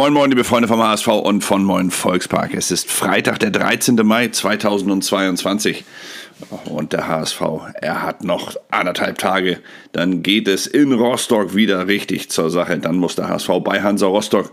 Moin Moin, liebe Freunde vom HSV und von Moin Volkspark. Es ist Freitag, der 13. Mai 2022 und der HSV, er hat noch anderthalb Tage. Dann geht es in Rostock wieder richtig zur Sache. Dann muss der HSV bei Hansa Rostock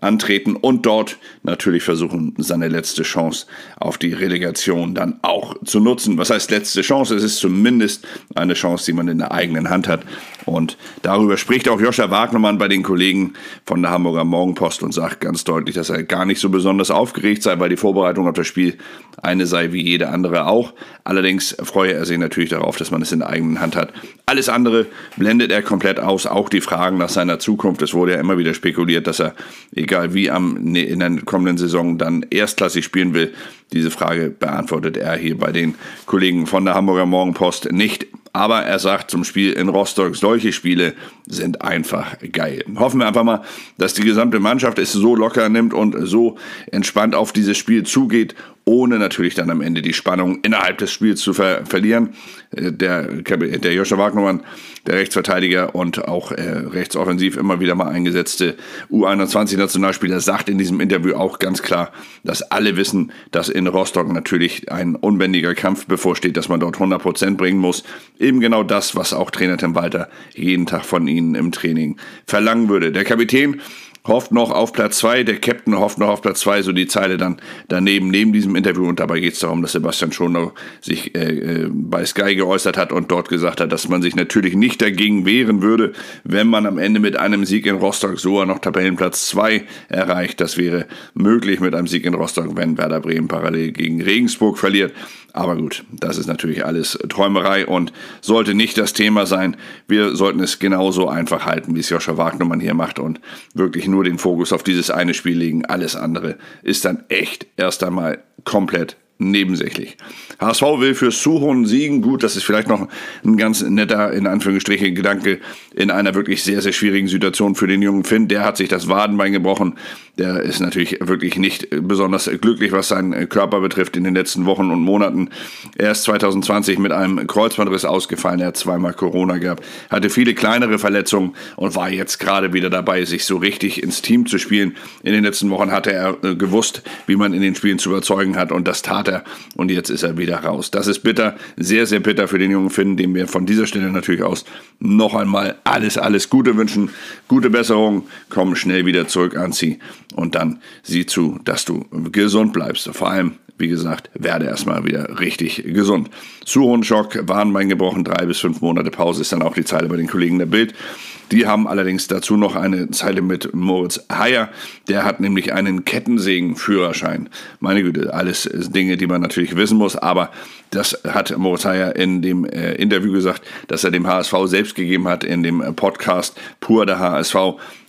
antreten und dort natürlich versuchen, seine letzte Chance auf die Relegation dann auch zu nutzen. Was heißt letzte Chance? Es ist zumindest eine Chance, die man in der eigenen Hand hat. Und darüber spricht auch Joscha Wagnermann bei den Kollegen von der Hamburger Morgenpost und sagt ganz deutlich, dass er gar nicht so besonders aufgeregt sei, weil die Vorbereitung auf das Spiel eine sei wie jede andere auch. Allerdings freue er sich natürlich darauf, dass man es in der eigenen Hand hat. Alles andere blendet er komplett aus, auch die Fragen nach seiner Zukunft. Es wurde ja immer wieder spekuliert, dass er, egal wie am, ne, in der kommenden Saison, dann erstklassig spielen will. Diese Frage beantwortet er hier bei den Kollegen von der Hamburger Morgenpost nicht. Aber er sagt zum Spiel in Rostock, solche Spiele sind einfach geil. Hoffen wir einfach mal, dass die gesamte Mannschaft es so locker nimmt und so entspannt auf dieses Spiel zugeht ohne natürlich dann am Ende die Spannung innerhalb des Spiels zu ver verlieren. Äh, der, der Joscha Wagnermann, der Rechtsverteidiger und auch äh, rechtsoffensiv immer wieder mal eingesetzte U21-Nationalspieler, sagt in diesem Interview auch ganz klar, dass alle wissen, dass in Rostock natürlich ein unbändiger Kampf bevorsteht, dass man dort 100% bringen muss. Eben genau das, was auch Trainer Tim Walter jeden Tag von ihnen im Training verlangen würde. Der Kapitän hofft noch auf Platz 2, der Captain hofft noch auf Platz 2, so die Zeile dann daneben, neben diesem Interview. Und dabei geht es darum, dass Sebastian Schoner sich äh, äh, bei Sky geäußert hat und dort gesagt hat, dass man sich natürlich nicht dagegen wehren würde, wenn man am Ende mit einem Sieg in Rostock sogar noch Tabellenplatz 2 erreicht. Das wäre möglich mit einem Sieg in Rostock, wenn Werder Bremen parallel gegen Regensburg verliert. Aber gut, das ist natürlich alles Träumerei und sollte nicht das Thema sein. Wir sollten es genauso einfach halten, wie es Joscha Wagnermann hier macht und wirklich nur den Fokus auf dieses eine Spiel legen. Alles andere ist dann echt erst einmal komplett nebensächlich. HSV will für Suhon siegen. Gut, das ist vielleicht noch ein ganz netter, in Anführungsstrichen, Gedanke in einer wirklich sehr, sehr schwierigen Situation für den jungen Finn. Der hat sich das Wadenbein gebrochen. Der ist natürlich wirklich nicht besonders glücklich, was seinen Körper betrifft in den letzten Wochen und Monaten. Er ist 2020 mit einem Kreuzbandriss ausgefallen. Er hat zweimal Corona gehabt, hatte viele kleinere Verletzungen und war jetzt gerade wieder dabei, sich so richtig ins Team zu spielen. In den letzten Wochen hatte er äh, gewusst, wie man in den Spielen zu überzeugen hat und das tat er. Und jetzt ist er wieder raus. Das ist bitter, sehr, sehr bitter für den jungen Finn, dem wir von dieser Stelle natürlich aus noch einmal alles, alles Gute wünschen. Gute Besserung, komm schnell wieder zurück an sie und dann sieh zu, dass du gesund bleibst. Vor allem, wie gesagt, werde erstmal wieder richtig gesund. Zu hohen Schock, Warnbein gebrochen, drei bis fünf Monate Pause ist dann auch die Zeile bei den Kollegen der Bild. Die haben allerdings dazu noch eine Zeile mit Moritz Heyer. Der hat nämlich einen Kettensägen-Führerschein. Meine Güte, alles Dinge, die man natürlich wissen muss, aber das hat Moritz Heyer in dem äh, Interview gesagt, dass er dem HSV selbst gegeben hat. In dem Podcast Pur der HSV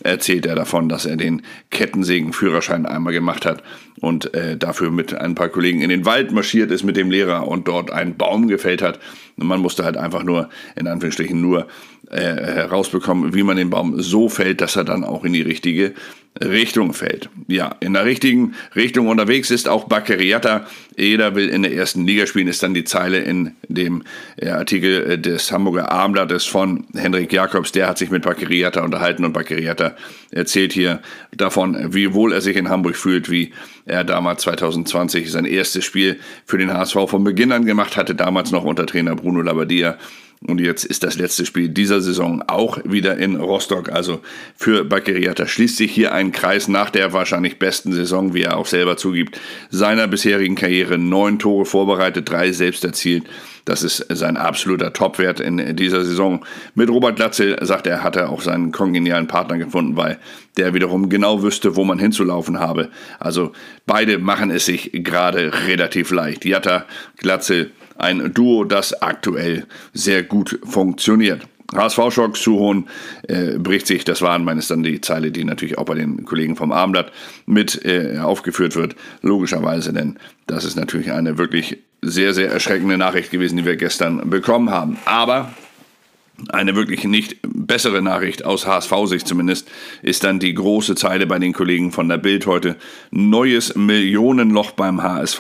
erzählt er davon, dass er den Kettensägen-Führerschein einmal gemacht hat und äh, dafür mit ein paar Kollegen in den Wald marschiert ist mit dem Lehrer und dort einen Baum gefällt hat. Man musste halt einfach nur, in Anführungsstrichen, nur äh, herausbekommen, wie man den Baum so fällt, dass er dann auch in die richtige Richtung fällt. Ja, in der richtigen Richtung unterwegs ist auch Baccariata. Jeder will in der ersten Liga spielen, ist dann die Zeile in dem äh, Artikel äh, des Hamburger Abendblattes von Hendrik Jakobs. Der hat sich mit Baccariata unterhalten und Baccariata erzählt hier davon, wie wohl er sich in Hamburg fühlt, wie er damals 2020 sein erstes Spiel für den HSV von Beginn an gemacht hatte, damals noch unter Trainer Bruno Labbadia. Und jetzt ist das letzte Spiel dieser Saison auch wieder in Rostock. Also für Baccariata schließt sich hier ein Kreis nach der wahrscheinlich besten Saison, wie er auch selber zugibt, seiner bisherigen Karriere. Neun Tore vorbereitet, drei selbst erzielt. Das ist sein absoluter Topwert in dieser Saison. Mit Robert Glatzel, sagt er, hat er auch seinen kongenialen Partner gefunden, weil der wiederum genau wüsste, wo man hinzulaufen habe. Also beide machen es sich gerade relativ leicht. Jatta, Glatzel, ein Duo, das aktuell sehr gut funktioniert. HSV-Schock, Suhon äh, bricht sich, das waren meines dann die Zeile, die natürlich auch bei den Kollegen vom Abendblatt mit äh, aufgeführt wird, logischerweise, denn das ist natürlich eine wirklich sehr, sehr erschreckende Nachricht gewesen, die wir gestern bekommen haben. Aber eine wirklich nicht bessere Nachricht aus HSV-Sicht zumindest ist dann die große Zeile bei den Kollegen von der Bild heute. Neues Millionenloch beim HSV.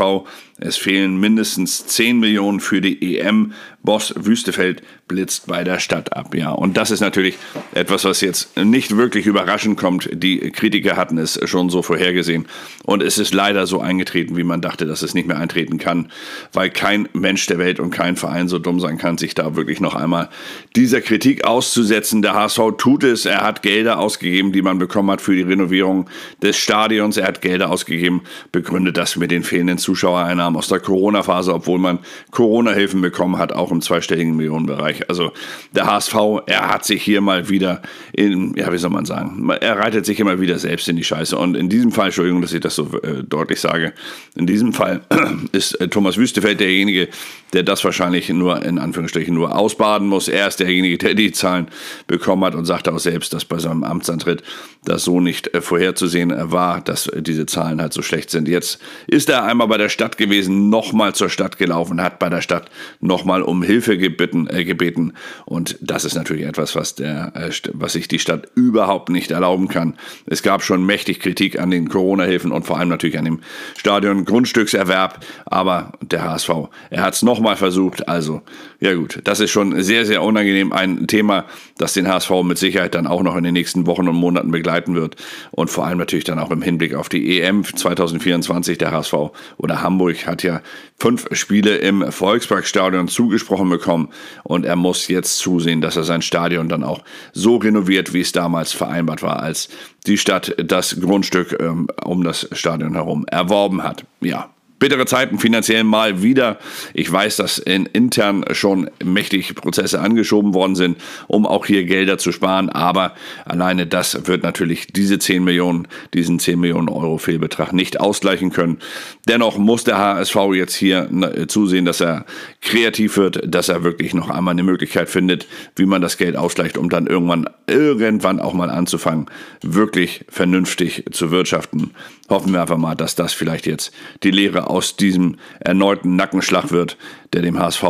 Es fehlen mindestens 10 Millionen für die EM. Boss Wüstefeld blitzt bei der Stadt ab. Ja, und das ist natürlich etwas, was jetzt nicht wirklich überraschend kommt. Die Kritiker hatten es schon so vorhergesehen. Und es ist leider so eingetreten, wie man dachte, dass es nicht mehr eintreten kann, weil kein Mensch der Welt und kein Verein so dumm sein kann, sich da wirklich noch einmal dieser Kritik auszusetzen. Der HSV tut es. Er hat Gelder ausgegeben, die man bekommen hat für die Renovierung des Stadions. Er hat Gelder ausgegeben, begründet das mit den fehlenden Zuschauereinnahmen aus der Corona-Phase, obwohl man Corona-Hilfen bekommen hat, auch im zweistelligen Millionenbereich. Also der HSV, er hat sich hier mal wieder in, ja, wie soll man sagen, er reitet sich immer wieder selbst in die Scheiße. Und in diesem Fall, Entschuldigung, dass ich das so äh, deutlich sage, in diesem Fall ist äh, Thomas Wüstefeld derjenige, der das wahrscheinlich nur in Anführungsstrichen nur ausbaden muss. Er ist derjenige, der die Zahlen bekommen hat und sagte auch selbst, dass bei seinem Amtsantritt das so nicht äh, vorherzusehen war, dass äh, diese Zahlen halt so schlecht sind. Jetzt ist er einmal bei der Stadt gewesen, nochmal zur Stadt gelaufen, hat bei der Stadt nochmal um Hilfe gebeten, äh, gebeten. Und das ist natürlich etwas, was, der, äh, was sich die Stadt überhaupt nicht erlauben kann. Es gab schon mächtig Kritik an den Corona-Hilfen und vor allem natürlich an dem Stadion Grundstückserwerb. Aber der HSV, er hat es nochmal versucht. Also, ja gut, das ist schon sehr, sehr unangenehm. Ein Thema, das den HSV mit Sicherheit dann auch noch in den nächsten Wochen und Monaten begleiten wird. Und vor allem natürlich dann auch im Hinblick auf die EM 2024. Der HSV oder Hamburg hat ja fünf Spiele im Volksparkstadion zugesprochen bekommen und er muss jetzt zusehen, dass er sein Stadion dann auch so renoviert, wie es damals vereinbart war, als die Stadt das Grundstück ähm, um das Stadion herum erworben hat. Ja, bittere Zeiten finanziell mal wieder. Ich weiß, dass in intern schon mächtig Prozesse angeschoben worden sind, um auch hier Gelder zu sparen. Aber alleine das wird natürlich diese 10 Millionen, diesen 10 Millionen Euro Fehlbetrag nicht ausgleichen können. Dennoch muss der HSV jetzt hier zusehen, dass er kreativ wird, dass er wirklich noch einmal eine Möglichkeit findet, wie man das Geld ausgleicht, um dann irgendwann, irgendwann auch mal anzufangen, wirklich vernünftig zu wirtschaften. Hoffen wir einfach mal, dass das vielleicht jetzt die Lehre aus diesem erneuten Nackenschlag wird, der dem HSV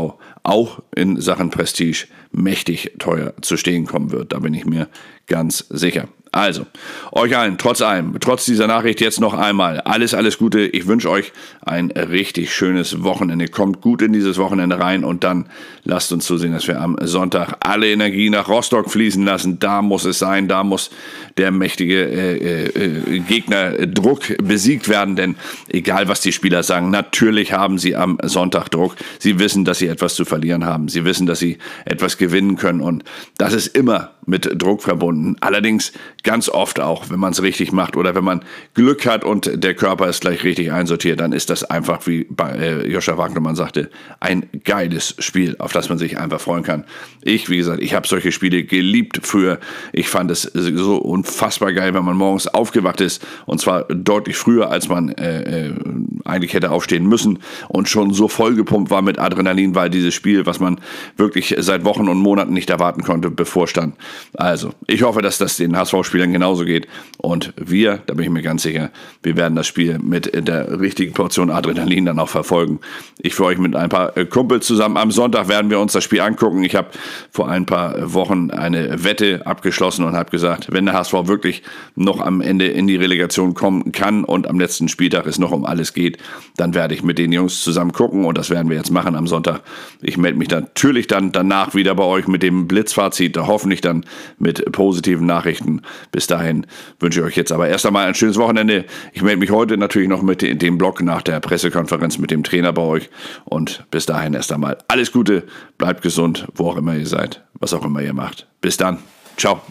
auch in Sachen Prestige mächtig teuer zu stehen kommen wird. Da bin ich mir ganz sicher. Also, euch allen, trotz allem, trotz dieser Nachricht jetzt noch einmal alles, alles Gute. Ich wünsche euch ein richtig schönes Wochenende. Kommt gut in dieses Wochenende rein und dann lasst uns zusehen, dass wir am Sonntag alle Energie nach Rostock fließen lassen. Da muss es sein, da muss der mächtige äh, äh, Gegnerdruck besiegt werden, denn egal was die Spieler sagen, natürlich haben sie am Sonntag Druck. Sie wissen, dass sie etwas zu verlieren haben. Sie wissen, dass sie etwas gewinnen können und das ist immer mit Druck verbunden. Allerdings ganz oft auch, wenn man es richtig macht oder wenn man Glück hat und der Körper ist gleich richtig einsortiert, dann ist das einfach, wie bei äh, Joscha Wagnermann sagte, ein geiles Spiel, auf das man sich einfach freuen kann. Ich, wie gesagt, ich habe solche Spiele geliebt früher. Ich fand es so unfassbar geil, wenn man morgens aufgewacht ist und zwar deutlich früher, als man äh, äh, eigentlich hätte aufstehen müssen und schon so vollgepumpt war mit Adrenalin, weil dieses Spiel, was man wirklich seit Wochen und Monaten nicht erwarten konnte, bevorstand. Also, ich hoffe, dass das den HSV-Spielern genauso geht. Und wir, da bin ich mir ganz sicher, wir werden das Spiel mit der richtigen Portion Adrenalin dann auch verfolgen. Ich für euch mit ein paar äh, Kumpels zusammen. Am Sonntag werden wir uns das Spiel angucken. Ich habe vor ein paar Wochen eine Wette abgeschlossen und habe gesagt, wenn der HSV wirklich noch am Ende in die Relegation kommen kann und am letzten Spieltag es noch um alles geht, dann werde ich mit den Jungs zusammen gucken und das werden wir jetzt machen am Sonntag. Ich melde mich natürlich dann danach wieder bei euch mit dem Blitzfazit, hoffentlich dann mit positiven Nachrichten. Bis dahin wünsche ich euch jetzt aber erst einmal ein schönes Wochenende. Ich melde mich heute natürlich noch mit dem Blog nach der Pressekonferenz mit dem Trainer bei euch. Und bis dahin erst einmal alles Gute, bleibt gesund, wo auch immer ihr seid, was auch immer ihr macht. Bis dann. Ciao.